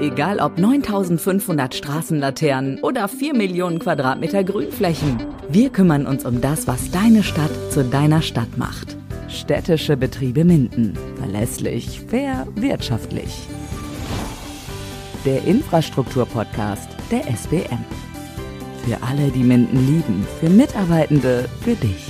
Egal ob 9500 Straßenlaternen oder 4 Millionen Quadratmeter Grünflächen. Wir kümmern uns um das, was deine Stadt zu deiner Stadt macht. Städtische Betriebe Minden. Verlässlich, fair, wirtschaftlich. Der Infrastrukturpodcast der SBM. Für alle, die Minden lieben, für Mitarbeitende, für dich.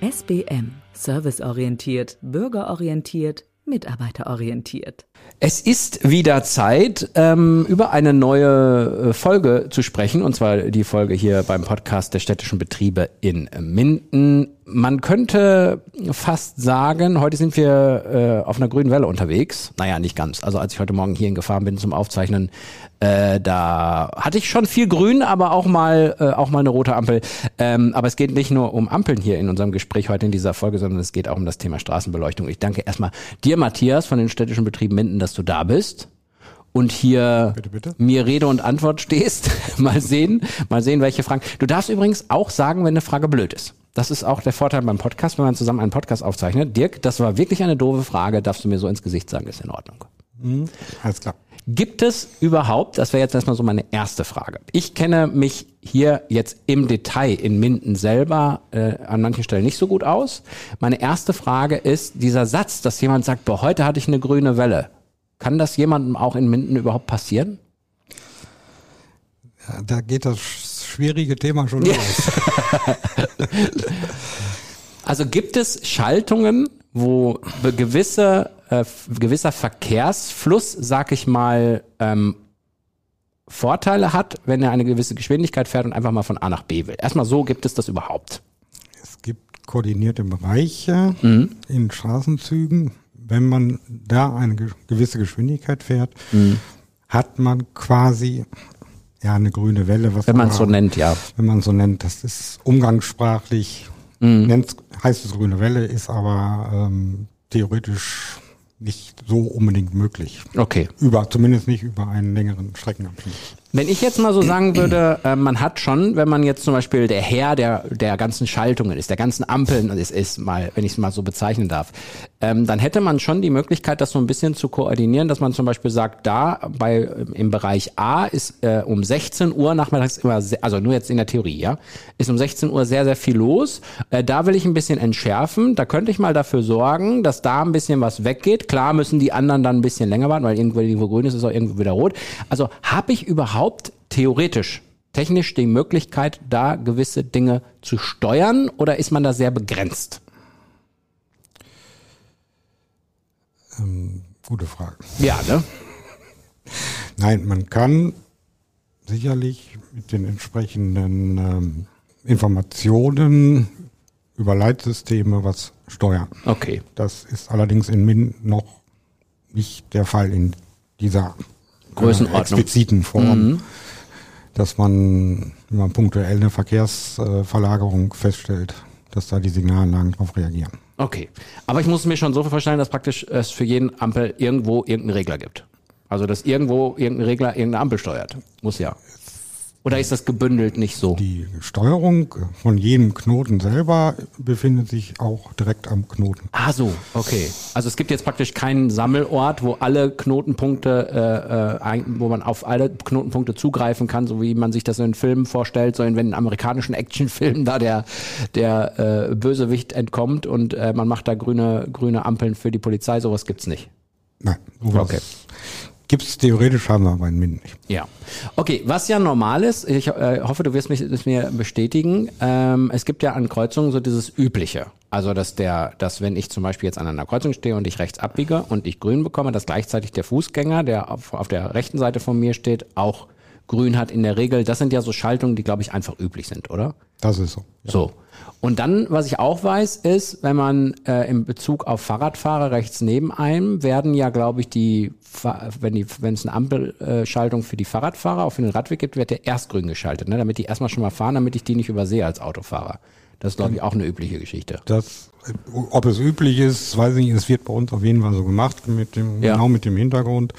SBM. Serviceorientiert, bürgerorientiert, mitarbeiterorientiert. Es ist wieder Zeit, ähm, über eine neue äh, Folge zu sprechen, und zwar die Folge hier beim Podcast der städtischen Betriebe in Minden. Man könnte fast sagen, heute sind wir äh, auf einer grünen Welle unterwegs. Naja, nicht ganz. Also als ich heute Morgen hierhin gefahren bin zum Aufzeichnen, äh, da hatte ich schon viel Grün, aber auch mal äh, auch mal eine rote Ampel. Ähm, aber es geht nicht nur um Ampeln hier in unserem Gespräch heute in dieser Folge, sondern es geht auch um das Thema Straßenbeleuchtung. Ich danke erstmal dir, Matthias, von den städtischen Betrieben Minden, dass du da bist und hier Bitte, bitte. mir Rede und Antwort stehst. mal sehen, mal sehen, welche Fragen. Du darfst übrigens auch sagen, wenn eine Frage blöd ist. Das ist auch der Vorteil beim Podcast, wenn man zusammen einen Podcast aufzeichnet. Dirk, das war wirklich eine doofe Frage, darfst du mir so ins Gesicht sagen, ist in Ordnung. Alles klar. Gibt es überhaupt, das wäre jetzt erstmal so meine erste Frage. Ich kenne mich hier jetzt im Detail in Minden selber äh, an manchen Stellen nicht so gut aus. Meine erste Frage ist dieser Satz, dass jemand sagt, boah, heute hatte ich eine grüne Welle. Kann das jemandem auch in Minden überhaupt passieren? Ja, da geht das schwierige Thema schon los. Also gibt es Schaltungen, wo gewisse, äh, gewisser Verkehrsfluss, sag ich mal, ähm, Vorteile hat, wenn er eine gewisse Geschwindigkeit fährt und einfach mal von A nach B will. Erstmal so gibt es das überhaupt. Es gibt koordinierte Bereiche in Straßenzügen. Wenn man da eine ge- gewisse Geschwindigkeit fährt, hat man quasi ja eine grüne Welle. Was Wenn man es so nennt, ja. Wenn man es so nennt, das ist umgangssprachlich, nennt's, heißt es grüne Welle, ist aber ähm, theoretisch nicht so unbedingt möglich. Okay. Über, zumindest nicht über einen längeren Streckenabschnitt. Wenn ich jetzt mal so sagen würde, äh, man hat schon, wenn man jetzt zum Beispiel der Herr der, der ganzen Schaltungen ist, der ganzen Ampeln ist, ist mal, wenn ich es mal so bezeichnen darf, ähm, dann hätte man schon die Möglichkeit, das so ein bisschen zu koordinieren, dass man zum Beispiel sagt, da bei im Bereich A ist äh, um 16 Uhr nachmittags immer, se- also nur jetzt in der Theorie, ja, ist um 16 Uhr sehr, sehr viel los. Äh, da will ich ein bisschen entschärfen. Da könnte ich mal dafür sorgen, dass da ein bisschen was weggeht. Klar müssen die anderen dann ein bisschen länger warten, weil irgendwo, irgendwo grün ist, ist auch irgendwo wieder rot. Also habe ich überhaupt theoretisch, technisch die Möglichkeit, da gewisse Dinge zu steuern oder ist man da sehr begrenzt? Gute Frage. Ja, ne? Nein, man kann sicherlich mit den entsprechenden ähm, Informationen über Leitsysteme was steuern. Okay. Das ist allerdings in Min noch nicht der Fall in dieser Größenordnung. expliziten Form, dass man, wenn man punktuell eine Verkehrsverlagerung feststellt, dass da die Signalanlagen darauf reagieren. Okay. Aber ich muss mir schon so vorstellen, dass praktisch es für jeden Ampel irgendwo irgendeinen Regler gibt. Also, dass irgendwo irgendein Regler irgendeine Ampel steuert. Muss ja. Oder ist das gebündelt nicht so? Die Steuerung von jedem Knoten selber befindet sich auch direkt am Knoten. Ah, so, okay. Also es gibt jetzt praktisch keinen Sammelort, wo alle Knotenpunkte, äh, äh, wo man auf alle Knotenpunkte zugreifen kann, so wie man sich das in Filmen vorstellt, so in wenn in amerikanischen Actionfilmen da der der äh, Bösewicht entkommt und äh, man macht da grüne grüne Ampeln für die Polizei, sowas gibt's nicht. Nein, sowas Okay. Gibt's theoretisch, haben wir aber in Minden nicht. Ja. Okay, was ja normal ist, ich äh, hoffe, du wirst mich das mir bestätigen, ähm, es gibt ja an Kreuzungen so dieses Übliche. Also, dass der, dass wenn ich zum Beispiel jetzt an einer Kreuzung stehe und ich rechts abbiege und ich grün bekomme, dass gleichzeitig der Fußgänger, der auf, auf der rechten Seite von mir steht, auch grün hat in der Regel. Das sind ja so Schaltungen, die, glaube ich, einfach üblich sind, oder? Das ist so. So. Und dann, was ich auch weiß, ist, wenn man äh, in Bezug auf Fahrradfahrer rechts neben einem werden ja, glaube ich, die, wenn die, wenn es eine Ampelschaltung für die Fahrradfahrer auf den Radweg gibt, wird der erst grün geschaltet, ne? damit die erstmal schon mal fahren, damit ich die nicht übersehe als Autofahrer. Das ist, glaube ich, auch eine übliche Geschichte. Das, ob es üblich ist, weiß ich nicht. Es wird bei uns auf jeden Fall so gemacht, mit dem, Ja. genau mit dem Hintergrund.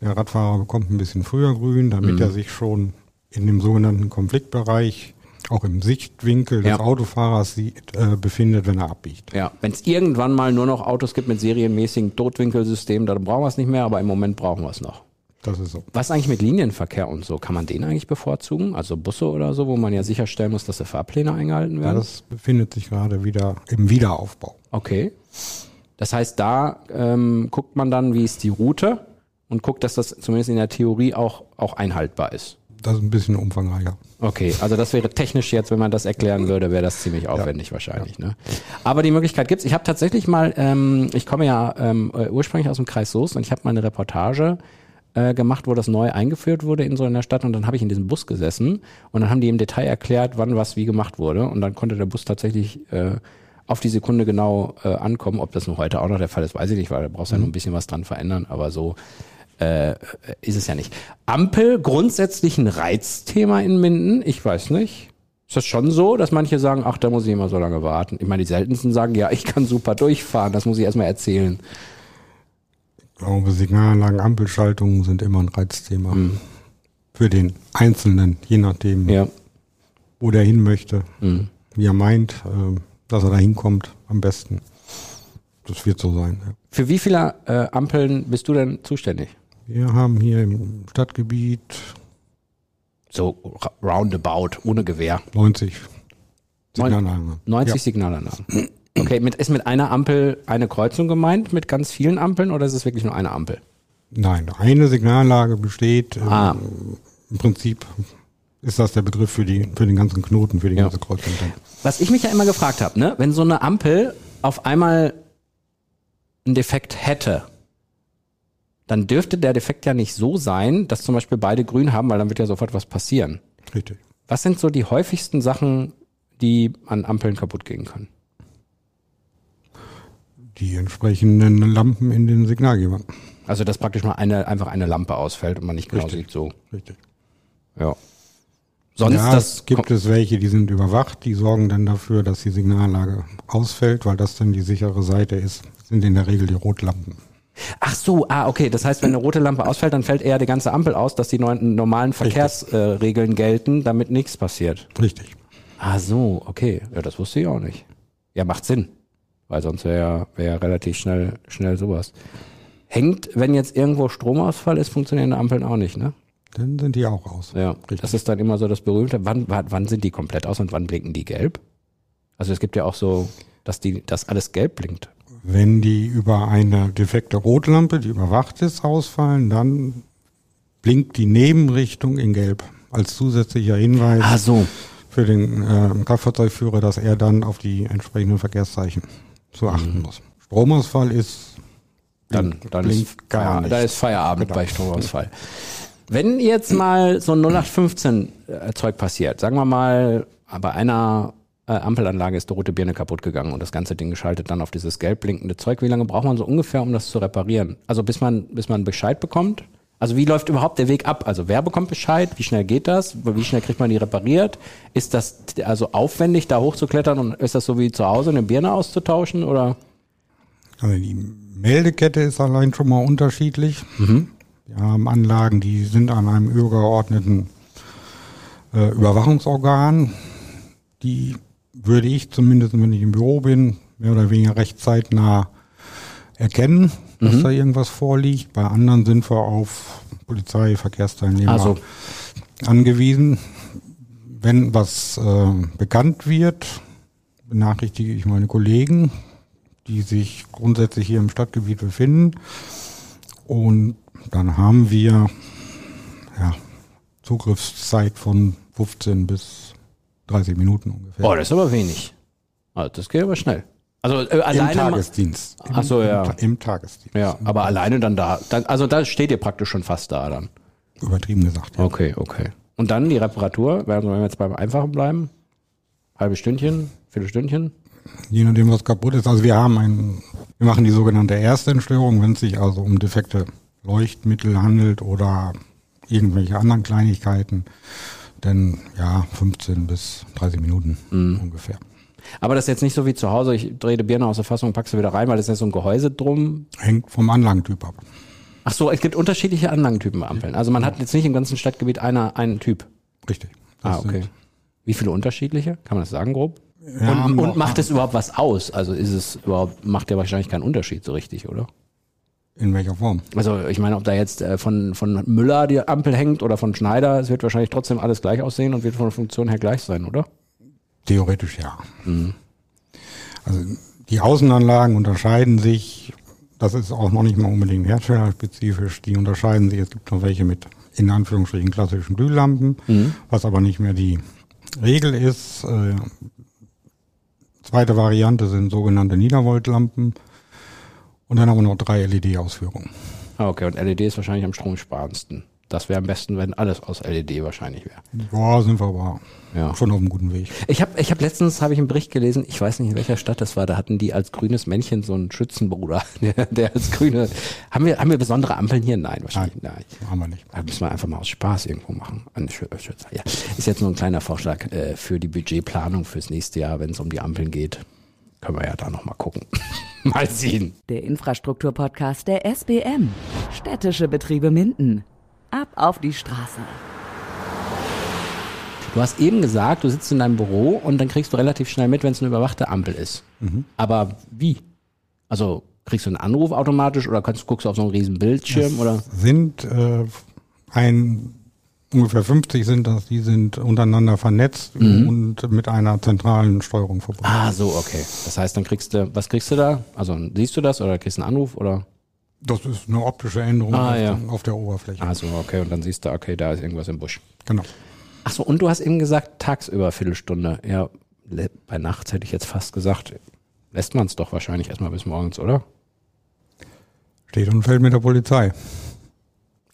Der Radfahrer bekommt ein bisschen früher grün, damit Mhm. er sich schon in dem sogenannten Konfliktbereich auch im Sichtwinkel des Ja. Autofahrers sieht, äh, befindet, wenn er abbiegt. Ja, wenn es irgendwann mal nur noch Autos gibt mit serienmäßigen Totwinkelsystemen, dann brauchen wir es nicht mehr, aber im Moment brauchen wir es noch. Das ist so. Was eigentlich mit Linienverkehr und so? Kann man den eigentlich bevorzugen? Also Busse oder so, wo man ja sicherstellen muss, dass die Fahrpläne eingehalten werden? Das befindet sich gerade wieder im Wiederaufbau. Okay. Das heißt, da ähm, guckt man dann, wie ist die Route und guckt, dass das zumindest in der Theorie auch, auch einhaltbar ist. Das ist ein bisschen umfangreicher. Okay, also das wäre technisch jetzt, wenn man das erklären würde, wäre das ziemlich aufwendig wahrscheinlich. Ne? Aber die Möglichkeit gibt's. Ich habe tatsächlich mal, ähm, ich komme ja ähm, äh, ursprünglich aus dem Kreis Soest und ich habe mal eine Reportage äh, gemacht, wo das neu eingeführt wurde in so einer Stadt und dann habe ich in diesem Bus gesessen und dann haben die im Detail erklärt, wann was wie gemacht wurde und dann konnte der Bus tatsächlich äh, auf die Sekunde genau äh, ankommen. Ob das nur heute auch noch der Fall ist, weiß ich nicht, weil da brauchst du ja noch ein bisschen was dran verändern, aber so äh, ist es ja nicht. Ampel grundsätzlich ein Reizthema in Minden? Ich weiß nicht. Ist das schon so, dass manche sagen, ach, da muss ich immer so lange warten? Ich meine, die seltensten sagen, ja, ich kann super durchfahren, das muss ich erstmal erzählen. Ich glaube, Signalanlagen, Ampelschaltungen sind immer ein Reizthema. Für den Einzelnen, je nachdem, Mhm. Ja. wo der hin möchte, Mhm. wie er meint, äh, dass er da hinkommt, am besten. Das wird so sein. Ja. Für wie viele äh, Ampeln bist du denn zuständig? Wir haben hier im Stadtgebiet So roundabout, ohne Gewehr. 90 Signalanlagen. 90 Ja. Signalanlagen. Okay, mit, ist mit einer Ampel eine Kreuzung gemeint, mit ganz vielen Ampeln oder ist es wirklich nur eine Ampel? Nein, eine Signalanlage besteht. äh, Ah. Im Prinzip ist das der Begriff für, die, für den ganzen Knoten, für die Ja. ganze Kreuzung. Was ich mich ja immer gefragt habe, ne, wenn so eine Ampel auf einmal einen Defekt hätte, dann dürfte der Defekt ja nicht so sein, dass zum Beispiel beide grün haben, weil dann wird ja sofort was passieren. Richtig. Was sind so die häufigsten Sachen, die an Ampeln kaputt gehen können? Die entsprechenden Lampen in den Signalgebern. Also dass praktisch mal eine, einfach eine Lampe ausfällt und man nicht genau Richtig. sieht, so. Richtig. Ja. Sonst ja, das gibt es welche, die sind überwacht, die sorgen dann dafür, dass die Signalanlage ausfällt, weil das dann die sichere Seite ist, sind in der Regel die Rotlampen. Ach so, ah, okay. Das heißt, wenn eine rote Lampe ausfällt, dann fällt eher die ganze Ampel aus, dass die neuen, normalen Verkehrsregeln äh, gelten, damit nichts passiert. Richtig. Ah so, okay. Ja, das wusste ich auch nicht. Ja, macht Sinn. Weil sonst wäre ja, wär ja relativ schnell, schnell sowas. Hängt, wenn jetzt irgendwo Stromausfall ist, funktionieren Ampeln auch nicht, ne? Dann sind die auch aus. Ja. Das ist dann immer so das berühmte. Wann, wann, wann sind die komplett aus und wann blinken die gelb? Also es gibt ja auch so, dass die, dass alles gelb blinkt. Wenn die über eine defekte Rotlampe, die überwacht ist, ausfallen, dann blinkt die Nebenrichtung in Gelb als zusätzlicher Hinweis Ah, so. für den äh, Kraftfahrzeugführer, dass er dann auf die entsprechenden Verkehrszeichen zu achten muss. Stromausfall ist Dann, dann ist, gar nicht. da ist Feierabend Genau. bei Stromausfall. Wenn jetzt mal so ein 0815 äh, Zeug passiert, sagen wir mal, bei einer äh, Ampelanlage ist die rote Birne kaputt gegangen und das ganze Ding geschaltet dann auf dieses gelb blinkende Zeug. Wie lange braucht man so ungefähr, um das zu reparieren? Also bis man, bis man Bescheid bekommt? Also wie läuft überhaupt der Weg ab? Also wer bekommt Bescheid? Wie schnell geht das? Wie schnell kriegt man die repariert? Ist das also aufwendig, da hochzuklettern und ist das so wie zu Hause eine Birne auszutauschen oder? Also die Meldekette ist allein schon mal unterschiedlich. Wir haben Anlagen, die sind an einem übergeordneten äh, Überwachungsorgan. Die würde ich zumindest, wenn ich im Büro bin, mehr oder weniger recht zeitnah erkennen, dass da irgendwas vorliegt. Bei anderen sind wir auf Polizei, Verkehrsteilnehmer Also angewiesen. Wenn was äh, bekannt wird, benachrichtige ich meine Kollegen, die sich grundsätzlich hier im Stadtgebiet befinden. Und dann haben wir ja, Zugriffszeit von 15 bis 30 Minuten ungefähr. Oh, das ist aber wenig. Also das geht aber schnell. Also äh, Im alleine. ma- Tagesdienst. Im, Ach so, ja. Im, Im Tagesdienst. Ja, aber alleine dann da. Dann, also da steht ihr praktisch schon fast da dann. Übertrieben gesagt. Ja. Okay, okay. Und dann die Reparatur, wenn wir jetzt beim Einfachen bleiben. Halbe Stündchen, Viertelstündchen. Je nachdem, was kaputt ist. Also wir haben ein, wir machen die sogenannte Erstentstörung, wenn es sich also um defekte Leuchtmittel handelt oder irgendwelche anderen Kleinigkeiten. Denn ja, 15 bis 30 Minuten Mhm. ungefähr. Aber das ist jetzt nicht so wie zu Hause, ich drehe die Birne aus der Fassung, pack sie wieder rein, weil das ist ja so ein Gehäuse drum. Hängt vom Anlagentyp ab. Ach so, es gibt unterschiedliche Anlagentypen bei Ampeln. Also man hat jetzt nicht im ganzen Stadtgebiet einer, einen Typ. Richtig. Ah, okay. Wie viele unterschiedliche? Kann man das sagen, grob? Ja, und, und macht es überhaupt was aus? Also ist es überhaupt, macht ja wahrscheinlich keinen Unterschied so richtig, oder? In welcher Form? Also ich meine, ob da jetzt äh, von, von Müller die Ampel hängt oder von Schneider, es wird wahrscheinlich trotzdem alles gleich aussehen und wird von der Funktion her gleich sein, oder? Theoretisch ja. Also die Außenanlagen unterscheiden sich, das ist auch noch nicht mal unbedingt herstellerspezifisch, die unterscheiden sich, es gibt noch welche mit in Anführungsstrichen klassischen Glühlampen, was aber nicht mehr die Regel ist. Äh, zweite Variante sind sogenannte Niedervoltlampen und dann haben wir noch drei LED-Ausführungen. Ah, okay, und LED ist wahrscheinlich am stromsparendsten. Das wäre am besten, wenn alles aus LED wahrscheinlich wäre. Ja, sind wir aber Ja. schon auf einem guten Weg. Ich habe ich hab letztens habe ich einen Bericht gelesen, ich weiß nicht in welcher Stadt das war, da hatten die als grünes Männchen so einen Schützenbruder, der, der als grüne haben wir haben wir besondere Ampeln hier? Nein, wahrscheinlich nein. Haben wir nicht. Da müssen wir einfach mal aus Spaß irgendwo machen. An äh, Schützer. Ja. Ist jetzt nur ein kleiner Vorschlag äh, für die Budgetplanung fürs nächste Jahr, wenn es um die Ampeln geht. Können wir ja da noch mal gucken. mal sehen. Der Infrastrukturpodcast der SBM. Städtische Betriebe Minden. Ab auf die Straße. Du hast eben gesagt, du sitzt in deinem Büro und dann kriegst du relativ schnell mit, wenn es eine überwachte Ampel ist. Aber wie? Also kriegst du einen Anruf automatisch oder kannst, guckst du auf so einen riesen Bildschirm oder? sind äh, ein ungefähr 50 sind das, die sind untereinander vernetzt und mit einer zentralen Steuerung verbunden. Ah, so, okay. Das heißt, dann kriegst du, was kriegst du da? Also siehst du das oder kriegst du einen Anruf oder? Das ist eine optische Änderung Ah, auf, ja. der- auf der Oberfläche. Ah, so, okay. Und dann siehst du, okay, da ist irgendwas im Busch. Genau. Ach so, und du hast eben gesagt, tagsüber Viertelstunde. Ja, bei nachts hätte ich jetzt fast gesagt, lässt man es doch wahrscheinlich erstmal bis morgens, oder? Steht und fällt mit der Polizei.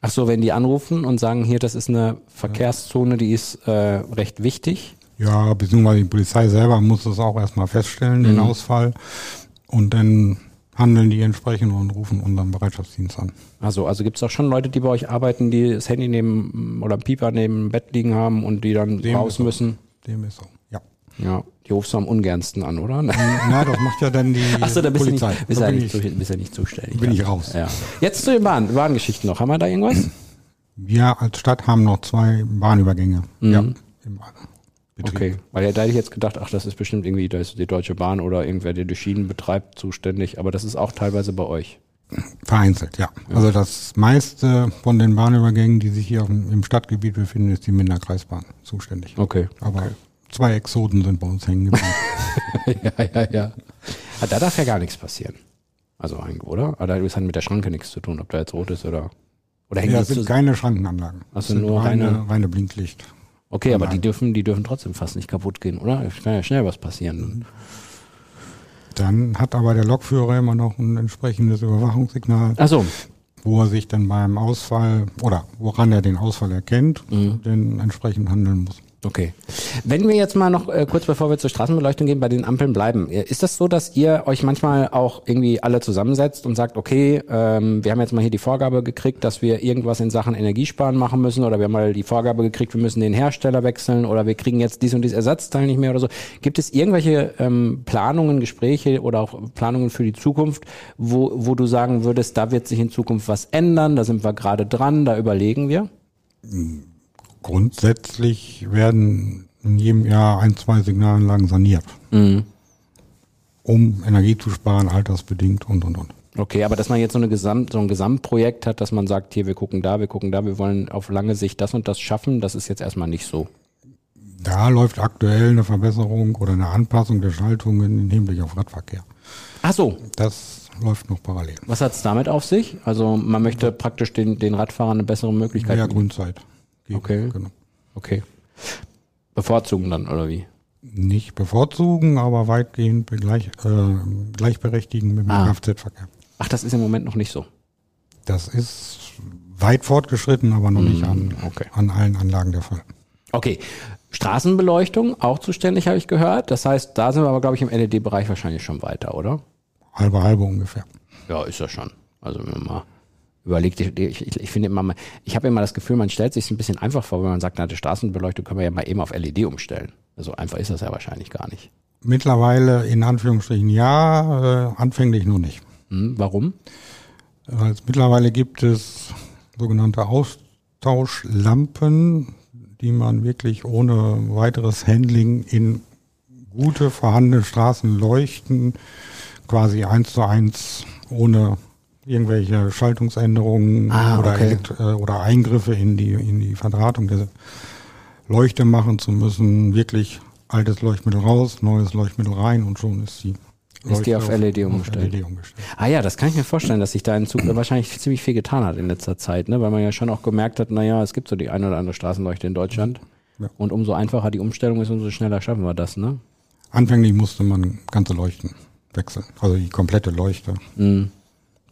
Ach so, wenn die anrufen und sagen, hier, das ist eine Verkehrszone, die ist äh, recht wichtig. Ja, beziehungsweise die Polizei selber muss das auch erstmal feststellen, Mhm. den Ausfall. Und dann handeln die entsprechend und rufen unseren Bereitschaftsdienst an. Also, also gibt es auch schon Leute, die bei euch arbeiten, die das Handy neben oder Pieper neben dem Bett liegen haben und die dann Dem raus müssen. Dem ist so. Ja. Ja, die rufst du am ungernsten an, oder? Na, das macht ja dann die Ach so, da bist du nicht, Polizei. bist Da ja nicht, ich, bist ja nicht zuständig. bin ja. ich raus. Ja. Jetzt zu den Bahn, Bahngeschichten noch. Haben wir da irgendwas? wir als Stadt haben noch zwei Bahnübergänge. Ja. Im Betrieb. Okay, weil ja, da hätte ich jetzt gedacht, ach, das ist bestimmt irgendwie da ist die Deutsche Bahn oder irgendwer, der die Schienen betreibt, zuständig. Aber das ist auch teilweise bei euch. Vereinzelt, ja. Also das meiste von den Bahnübergängen, die sich hier im Stadtgebiet befinden, ist die Minder Kreisbahn zuständig. Okay. Aber zwei Exoten sind bei uns hängen geblieben. ja, ja, ja. Ah, Da darf ja gar nichts passieren. Also eigentlich, oder? Aber da hat mit der Schranke nichts zu tun, ob da jetzt rot ist oder. Oder hängen ja, es sind zusammen? keine Schrankenanlagen. Ach so, Es sind nur reine, reine- reine Blinklicht. Okay, aber die dürfen, die dürfen trotzdem fast nicht kaputt gehen, oder? Es kann ja schnell was passieren. Dann hat aber der Lokführer immer noch ein entsprechendes Überwachungssignal, Ach so. wo er sich dann beim Ausfall oder woran er den Ausfall erkennt, Mhm. denn entsprechend handeln muss. Okay. Wenn wir jetzt mal noch äh, kurz bevor wir zur Straßenbeleuchtung gehen, bei den Ampeln bleiben. äh, Ist das so, dass ihr euch manchmal auch irgendwie alle zusammensetzt und sagt, okay, ähm, wir haben jetzt mal hier die Vorgabe gekriegt, dass wir irgendwas in Sachen Energiesparen machen müssen oder wir haben mal die Vorgabe gekriegt, wir müssen den Hersteller wechseln oder wir kriegen jetzt dies und dies Ersatzteil nicht mehr oder so. Gibt es irgendwelche ähm, Planungen, Gespräche oder auch Planungen für die Zukunft, wo, wo du sagen würdest, da wird sich in Zukunft was ändern, da sind wir gerade dran, da überlegen wir? Grundsätzlich werden in jedem Jahr ein, zwei Signalanlagen saniert, Mhm. um Energie zu sparen, altersbedingt und, und, und. Okay, aber dass man jetzt so, eine Gesamt, so ein Gesamtprojekt hat, dass man sagt, hier, wir gucken da, wir gucken da, wir wollen auf lange Sicht das und das schaffen, das ist jetzt erstmal nicht so. Da läuft aktuell eine Verbesserung oder eine Anpassung der Schaltungen im Hinblick auf Radverkehr. Ach so, Das läuft noch parallel. was hat's damit auf sich? Also man möchte praktisch den, den Radfahrern eine bessere Möglichkeit Mehr geben. Grundzeit. Geben. Okay. Genau. Okay. Bevorzugen dann, oder wie? Nicht bevorzugen, aber weitgehend begleich, äh, gleichberechtigen mit dem Ah. Kfz-Verkehr. Ach, das ist im Moment noch nicht so. Das ist weit fortgeschritten, aber noch nicht an, Mm, okay. an allen Anlagen der Fall. Okay. Straßenbeleuchtung, auch zuständig, habe ich gehört. Das heißt, da sind wir aber, glaube ich, im LED-Bereich wahrscheinlich schon weiter, oder? Halbe, halbe ungefähr. Ja, ist ja schon. Also wenn man mal überlegt, ich, ich, ich finde immer, ich habe immer das Gefühl, man stellt sich ein bisschen einfach vor, wenn man sagt, na, die Straßenbeleuchtung können wir ja mal eben auf LED umstellen. Also einfach ist das ja wahrscheinlich gar nicht. Mittlerweile in Anführungsstrichen ja, äh, anfänglich nur nicht. Hm, warum? Weil es mittlerweile gibt es sogenannte Austauschlampen, die man wirklich ohne weiteres Handling in gute vorhandene Straßen leuchten, quasi eins zu eins ohne irgendwelche Schaltungsänderungen Ah, oder, okay. Äh, oder Eingriffe in die, in die Verdrahtung der Leuchte machen zu müssen. Wirklich altes Leuchtmittel raus, neues Leuchtmittel rein und schon ist die Ist die Leuchte auf LED umgestellt. LED umgestellt. Ah ja, das kann ich mir vorstellen, dass sich da in Zug wahrscheinlich ziemlich viel getan hat in letzter Zeit, ne? weil man ja schon auch gemerkt hat, naja, es gibt so die eine oder andere Straßenleuchte in Deutschland. Ja. Und umso einfacher die Umstellung ist, umso schneller schaffen wir das, ne? Anfänglich musste man ganze Leuchten wechseln, also die komplette Leuchte Mhm.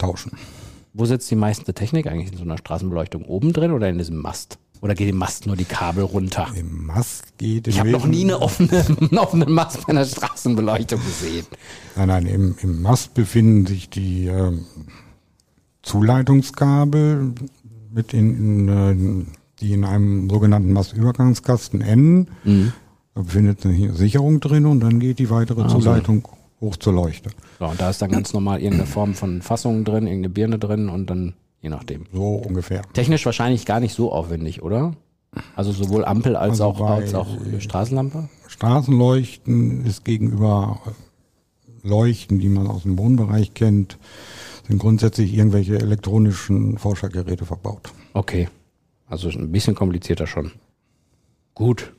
Tauschen. Wo sitzt die meiste Technik eigentlich in so einer Straßenbeleuchtung? Oben drin oder in diesem Mast? Oder geht im Mast nur die Kabel runter? Im Mast geht Ich im habe noch nie eine offene, einen offenen Mast bei einer Straßenbeleuchtung gesehen. Nein, nein, im, im Mast befinden sich die ähm, Zuleitungskabel, mit in, in, äh, die in einem sogenannten Mastübergangskasten enden. Mhm. Da befindet sich eine Sicherung drin und dann geht die weitere Zuleitung hoch zur Leuchte. So, und da ist dann ganz normal irgendeine Form von Fassung drin, irgendeine Birne drin und dann je nachdem. So ungefähr. Technisch wahrscheinlich gar nicht so aufwendig, oder? Also sowohl Ampel als Also auch als auch Straßenlampe? Straßenleuchten ist gegenüber Leuchten, die man aus dem Wohnbereich kennt, sind grundsätzlich irgendwelche elektronischen Forschergeräte verbaut. Okay. Also ein bisschen komplizierter schon. Gut.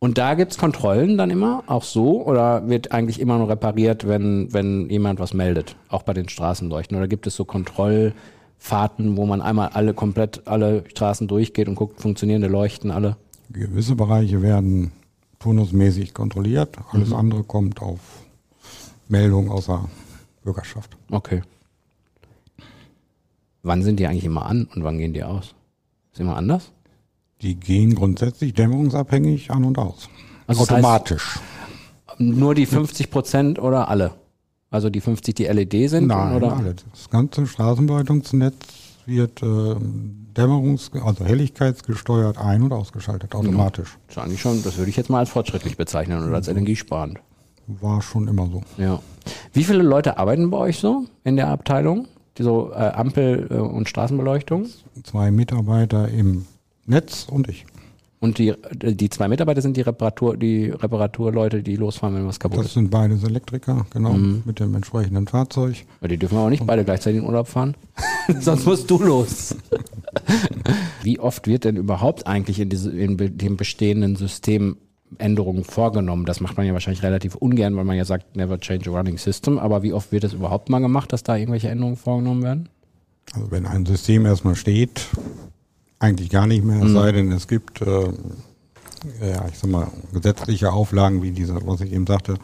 Und da gibt's Kontrollen dann immer, auch so? Oder wird eigentlich immer nur repariert, wenn, wenn jemand was meldet? Auch bei den Straßenleuchten? Oder gibt es so Kontrollfahrten, wo man einmal alle komplett alle Straßen durchgeht und guckt, funktionierende Leuchten alle? Gewisse Bereiche werden turnusmäßig kontrolliert, alles andere kommt auf Meldung aus der Bürgerschaft. Okay. Wann sind die eigentlich immer an und wann gehen die aus? Ist immer anders? Die gehen grundsätzlich dämmerungsabhängig an und aus. Also das heißt- Automatisch. Nur die 50 Prozent oder alle? Also die 50, die LED sind? Nein, oder? alle. Das ganze Straßenbeleuchtungsnetz wird äh, dämmerungs-, also helligkeitsgesteuert ein- und ausgeschaltet, automatisch. Das ist eigentlich schon, das würde ich jetzt mal als fortschrittlich bezeichnen oder als energiesparend. War schon immer so. Ja. Wie viele Leute arbeiten bei euch so in der Abteilung? Die so äh, Ampel- äh, und Straßenbeleuchtung? Zwei Mitarbeiter im Netz und ich. Und die, die zwei Mitarbeiter sind die Reparatur, die Reparaturleute, die losfahren, wenn was kaputt Das ist. sind beides Elektriker, genau, Mhm. mit dem entsprechenden Fahrzeug. Weil die dürfen auch nicht beide gleichzeitig in Urlaub fahren. Sonst musst du los. Wie oft wird denn überhaupt eigentlich in, diese, in dem bestehenden System Änderungen vorgenommen? Das macht man ja wahrscheinlich relativ ungern, weil man ja sagt, never change a running system. Aber wie oft wird es überhaupt mal gemacht, dass da irgendwelche Änderungen vorgenommen werden? Also wenn ein System erstmal steht, eigentlich gar nicht mehr, es sei denn, es gibt, äh, ja, ich sag mal, gesetzliche Auflagen, wie diese, was ich eben sagte,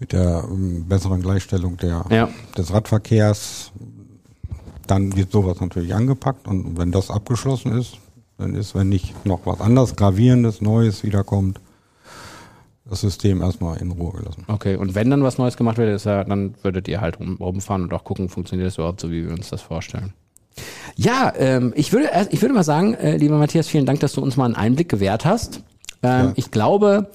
mit der ähm, besseren Gleichstellung der, Ja. des Radverkehrs, dann wird sowas natürlich angepackt und wenn das abgeschlossen ist, dann ist, wenn nicht noch was anderes Gravierendes, Neues wiederkommt, das System erstmal in Ruhe gelassen. Okay, und wenn dann was Neues gemacht wird, ist ja, dann würdet ihr halt rum, rumfahren und auch gucken, funktioniert das überhaupt so, wie wir uns das vorstellen. Ja, ähm, ich würde ich würde mal sagen, äh, lieber Matthias, vielen Dank, dass du uns mal einen Einblick gewährt hast. Ähm, Ja. Ich glaube,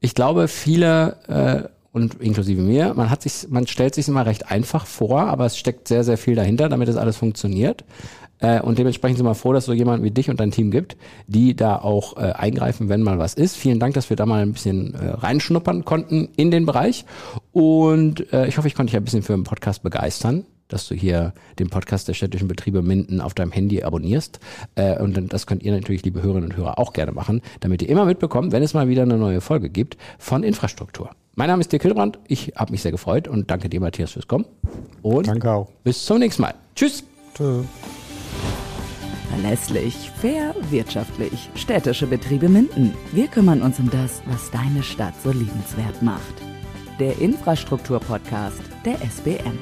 ich glaube, viele äh, und inklusive mir, man hat sich, man stellt sich immer recht einfach vor, aber es steckt sehr, sehr viel dahinter, damit das alles funktioniert. Äh, und dementsprechend sind wir froh, dass es so jemanden wie dich und dein Team gibt, die da auch äh, eingreifen, wenn mal was ist. Vielen Dank, dass wir da mal ein bisschen äh, reinschnuppern konnten in den Bereich. Und äh, ich hoffe, ich konnte dich ein bisschen für den Podcast begeistern dass du hier den Podcast der städtischen Betriebe Minden auf deinem Handy abonnierst. Äh, und das könnt ihr natürlich, liebe Hörerinnen und Hörer, auch gerne machen, damit ihr immer mitbekommt, wenn es mal wieder eine neue Folge gibt von Infrastruktur. Mein Name ist Dirk Hildebrand. Ich habe mich sehr gefreut und danke dir, Matthias, fürs Kommen. Und Danke auch. bis zum nächsten Mal. Tschüss. Tschüss. Verlässlich, fair, wirtschaftlich. Städtische Betriebe Minden. Wir kümmern uns um das, was deine Stadt so liebenswert macht. Der Infrastruktur-Podcast der SBM.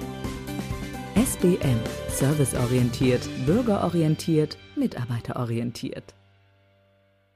SBM. Serviceorientiert, bürgerorientiert, mitarbeiterorientiert.